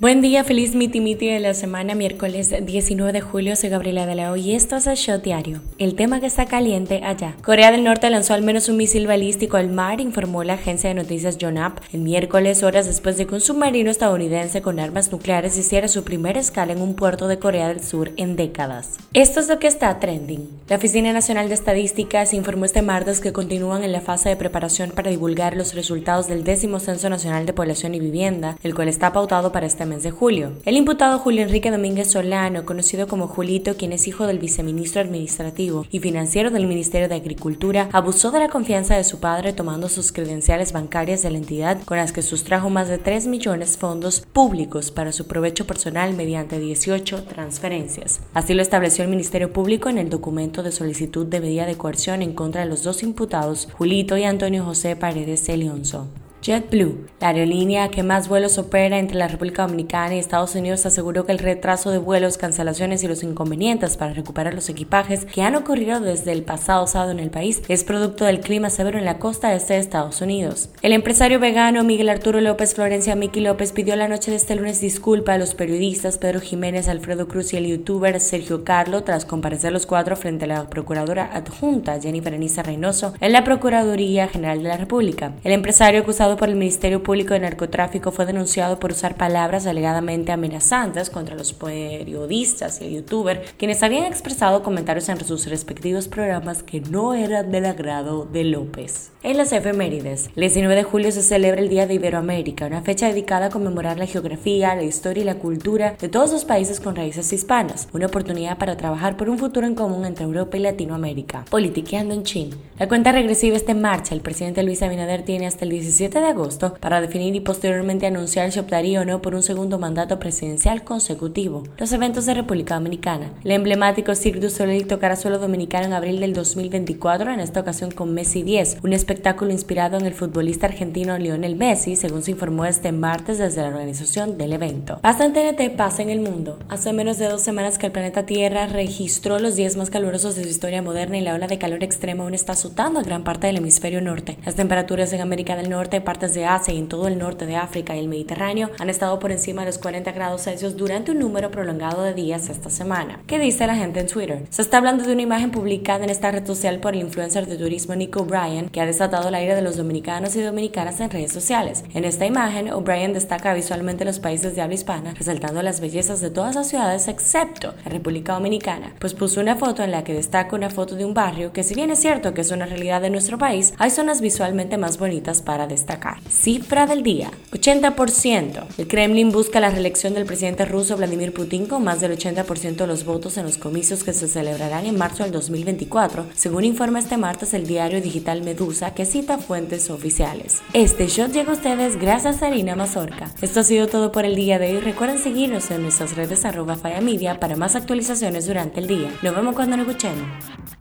Buen día, feliz miti miti de la semana, miércoles 19 de julio, soy Gabriela de la y esto es el Shot Diario. El tema que está caliente allá. Corea del Norte lanzó al menos un misil balístico al mar, informó la agencia de noticias Yonhap el miércoles, horas después de que un submarino estadounidense con armas nucleares hiciera su primera escala en un puerto de Corea del Sur en décadas. Esto es lo que está trending. La Oficina Nacional de Estadísticas informó este martes que continúan en la fase de preparación para divulgar los resultados del décimo Censo Nacional de Población y Vivienda, el cual está pautado para este mes de julio. El imputado Julio Enrique Domínguez Solano, conocido como Julito, quien es hijo del viceministro administrativo y financiero del Ministerio de Agricultura, abusó de la confianza de su padre tomando sus credenciales bancarias de la entidad con las que sustrajo más de 3 millones de fondos públicos para su provecho personal mediante 18 transferencias. Así lo estableció el Ministerio Público en el documento de solicitud de medida de coerción en contra de los dos imputados, Julito y Antonio José Paredes Elionzo. JetBlue, la aerolínea que más vuelos opera entre la República Dominicana y Estados Unidos, aseguró que el retraso de vuelos, cancelaciones y los inconvenientes para recuperar los equipajes que han ocurrido desde el pasado sábado en el país es producto del clima severo en la costa este de Estados Unidos. El empresario vegano Miguel Arturo López Florencia Miki López pidió la noche de este lunes disculpa a los periodistas Pedro Jiménez, Alfredo Cruz y el youtuber Sergio Carlo tras comparecer los cuatro frente a la procuradora adjunta Jennifer Anisa Reynoso en la Procuraduría General de la República. El empresario acusado por el Ministerio Público de Narcotráfico fue denunciado por usar palabras alegadamente amenazantes contra los periodistas y el youtuber, quienes habían expresado comentarios en sus respectivos programas que no eran del agrado de López. En las efemérides, el 19 de julio se celebra el Día de Iberoamérica, una fecha dedicada a conmemorar la geografía, la historia y la cultura de todos los países con raíces hispanas, una oportunidad para trabajar por un futuro en común entre Europa y Latinoamérica. Politiqueando en China. La cuenta regresiva está en marcha. El presidente Luis Abinader tiene hasta el 17 de agosto para definir y posteriormente anunciar si optaría o no por un segundo mandato presidencial consecutivo. Los eventos de República Dominicana. El emblemático Cirque du Soleil tocará suelo dominicano en abril del 2024, en esta ocasión con Messi 10, un espectáculo inspirado en el futbolista argentino Lionel Messi, según se informó este martes desde la organización del evento. Bastante NT pasa en el mundo. Hace menos de dos semanas que el planeta Tierra registró los días más calurosos de su historia moderna y la ola de calor extremo aún está azotando a gran parte del hemisferio norte. Las temperaturas en América del Norte partes de Asia y en todo el norte de África y el Mediterráneo han estado por encima de los 40 grados Celsius durante un número prolongado de días esta semana. ¿Qué dice la gente en Twitter? Se está hablando de una imagen publicada en esta red social por el influencer de turismo Nico O'Brien que ha desatado el aire de los dominicanos y dominicanas en redes sociales. En esta imagen, O'Brien destaca visualmente los países de habla hispana, resaltando las bellezas de todas las ciudades excepto la República Dominicana, pues puso una foto en la que destaca una foto de un barrio que si bien es cierto que es una realidad de nuestro país, hay zonas visualmente más bonitas para destacar. Cifra del día, 80%. El Kremlin busca la reelección del presidente ruso Vladimir Putin con más del 80% de los votos en los comicios que se celebrarán en marzo del 2024, según informa este martes el diario digital Medusa que cita fuentes oficiales. Este shot llega a ustedes gracias a Arina Mazorca. Esto ha sido todo por el día de hoy. Recuerden seguirnos en nuestras redes arroba Media para más actualizaciones durante el día. Nos vemos cuando nos escuchemos.